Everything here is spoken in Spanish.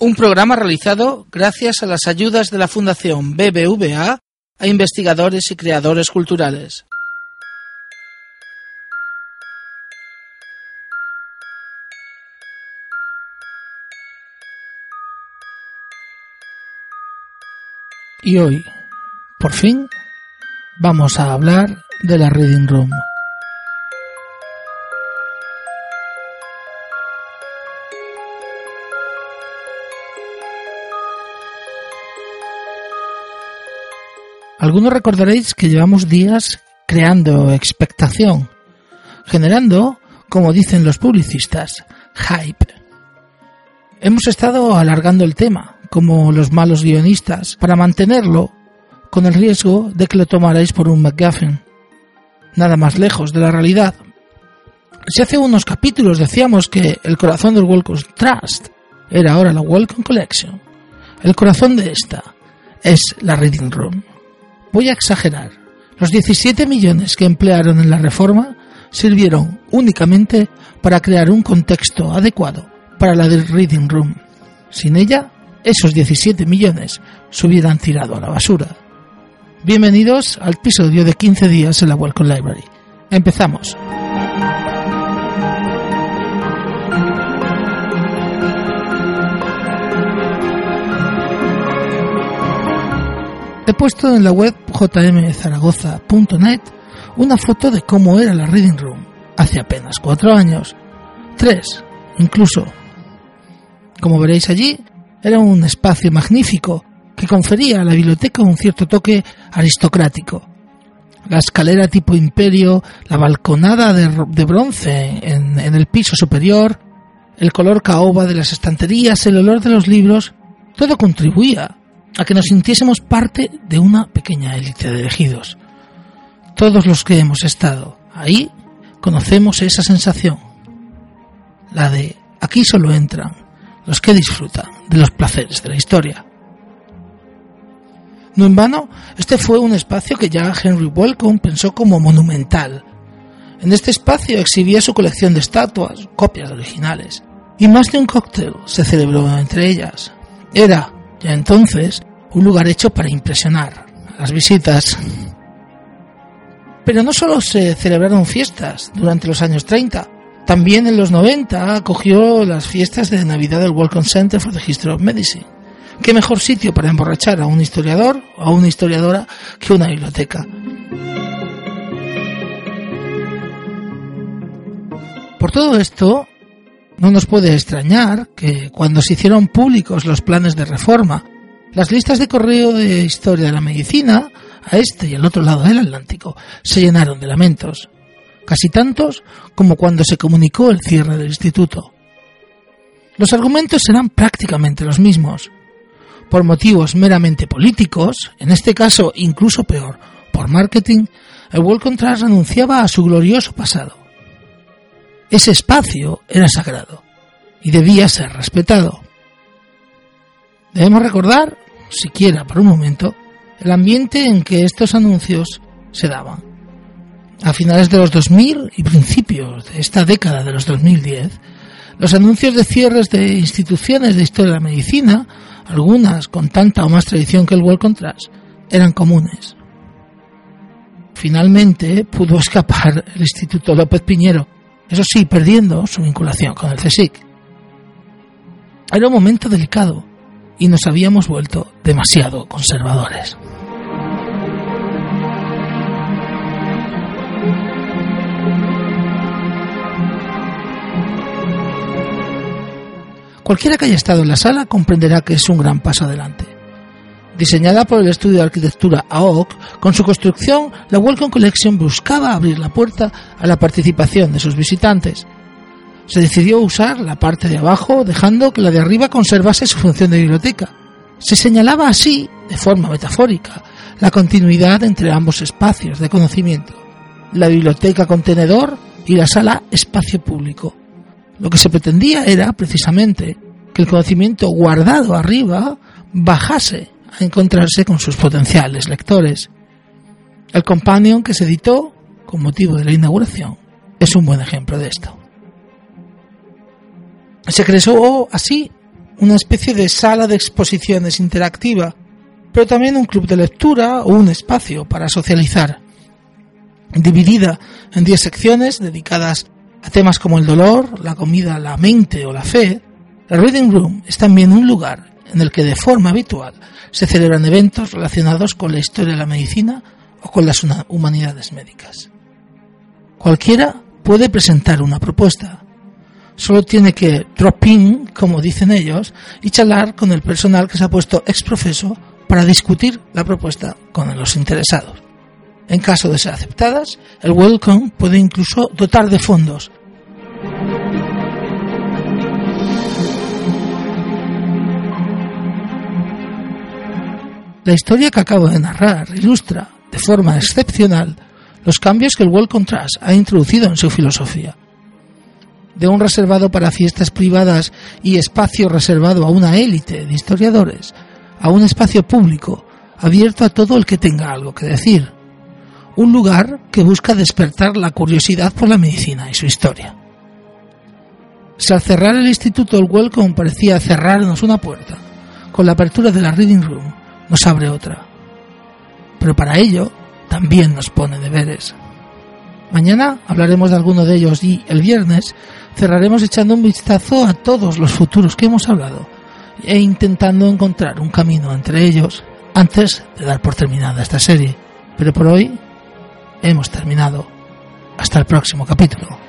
Un programa realizado gracias a las ayudas de la Fundación BBVA a investigadores y creadores culturales. Y hoy, por fin, vamos a hablar de la Reading Room. Algunos recordaréis que llevamos días creando expectación, generando, como dicen los publicistas, hype. Hemos estado alargando el tema, como los malos guionistas, para mantenerlo, con el riesgo de que lo tomarais por un McGuffin. Nada más lejos de la realidad. Si hace unos capítulos decíamos que el corazón del Welcome Trust era ahora la Welcome Collection, el corazón de esta es la Reading Room. Voy a exagerar. Los 17 millones que emplearon en la reforma sirvieron únicamente para crear un contexto adecuado para la del Reading Room. Sin ella, esos 17 millones se hubieran tirado a la basura. Bienvenidos al episodio de 15 días en la Welcome Library. Empezamos. He puesto en la web jmzaragoza.net una foto de cómo era la Reading Room hace apenas cuatro años, tres incluso. Como veréis allí, era un espacio magnífico que confería a la biblioteca un cierto toque aristocrático. La escalera tipo imperio, la balconada de, bronce en, el piso superior, el color caoba de las estanterías, el olor de los libros, todo contribuía a que nos sintiésemos parte de una pequeña élite de elegidos. Todos los que hemos estado ahí conocemos esa sensación, la de aquí solo entran los que disfrutan de los placeres de la historia. No en vano, este fue un espacio que ya Henry Welcome pensó como monumental. En este espacio exhibía su colección de estatuas, copias originales, y más de un cóctel se celebró entre ellas. Era, entonces, un lugar hecho para impresionar a las visitas. Pero no solo se celebraron fiestas durante los años 30, también en los 90 acogió las fiestas de Navidad del Welcome Center for the History of Medicine. ¿Qué mejor sitio para emborrachar a un historiador o a una historiadora que una biblioteca? Por todo esto, no nos puede extrañar que cuando se hicieron públicos los planes de reforma, las listas de correo de historia de la medicina, a este y al otro lado del Atlántico, se llenaron de lamentos casi tantos como cuando se comunicó el cierre del instituto. Los argumentos eran prácticamente los mismos. Por motivos meramente políticos, en este caso incluso peor, por marketing, el World Contrast renunciaba a su glorioso pasado. Ese espacio era sagrado y debía ser respetado. Debemos recordar, siquiera por un momento, el ambiente en que estos anuncios se daban a finales de los 2000 y principios de esta década de los 2010, los anuncios de cierres de instituciones de historia de la medicina, algunas con tanta o más tradición que el World Contrast, eran comunes. Finalmente pudo escapar el Instituto López Piñero, eso sí, perdiendo su vinculación con el CSIC. Era un momento delicado y nos habíamos vuelto demasiado conservadores. Cualquiera que haya estado en la sala comprenderá que es un gran paso adelante. Diseñada por el estudio de arquitectura AOC, con su construcción, la Welcome Collection buscaba abrir la puerta a la participación de sus visitantes. Se decidió usar la parte de abajo, dejando que la de arriba conservase su función de biblioteca. Se señalaba así, de forma metafórica, la continuidad entre ambos espacios de conocimiento, la biblioteca contenedor y la sala espacio público. Lo que se pretendía era, precisamente, que el conocimiento guardado arriba bajase a encontrarse con sus potenciales lectores. El Companion que se editó con motivo de la inauguración es un buen ejemplo de esto. Se creó así una especie de sala de exposiciones interactiva, pero también un club de lectura o un espacio para socializar. Dividida en 10 secciones dedicadas a temas como el dolor, la comida, la mente o la fe, la Reading Room es también un lugar en el que de forma habitual se celebran eventos relacionados con la historia de la medicina o con las humanidades médicas. Cualquiera puede presentar una propuesta. Solo tiene que drop in, como dicen ellos, y charlar con el personal que se ha puesto ex profeso para discutir la propuesta con los interesados. En caso de ser aceptadas, el Welcome puede incluso dotar de fondos La historia que acabo de narrar ilustra, de forma excepcional, los cambios que el Welcome Trust ha introducido en su filosofía. De un reservado para fiestas privadas y espacio reservado a una élite de historiadores, a un espacio público abierto a todo el que tenga algo que decir. Un lugar que busca despertar la curiosidad por la medicina y su historia. Si al cerrar el instituto el Welcome parecía cerrarnos una puerta, con la apertura de la Reading Room nos abre otra. Pero para ello también nos pone deberes. Mañana hablaremos de alguno de ellos y el viernes cerraremos echando un vistazo a todos los futuros que hemos hablado e intentando encontrar un camino entre ellos antes de dar por terminada esta serie. Pero por hoy hemos terminado. Hasta el próximo capítulo.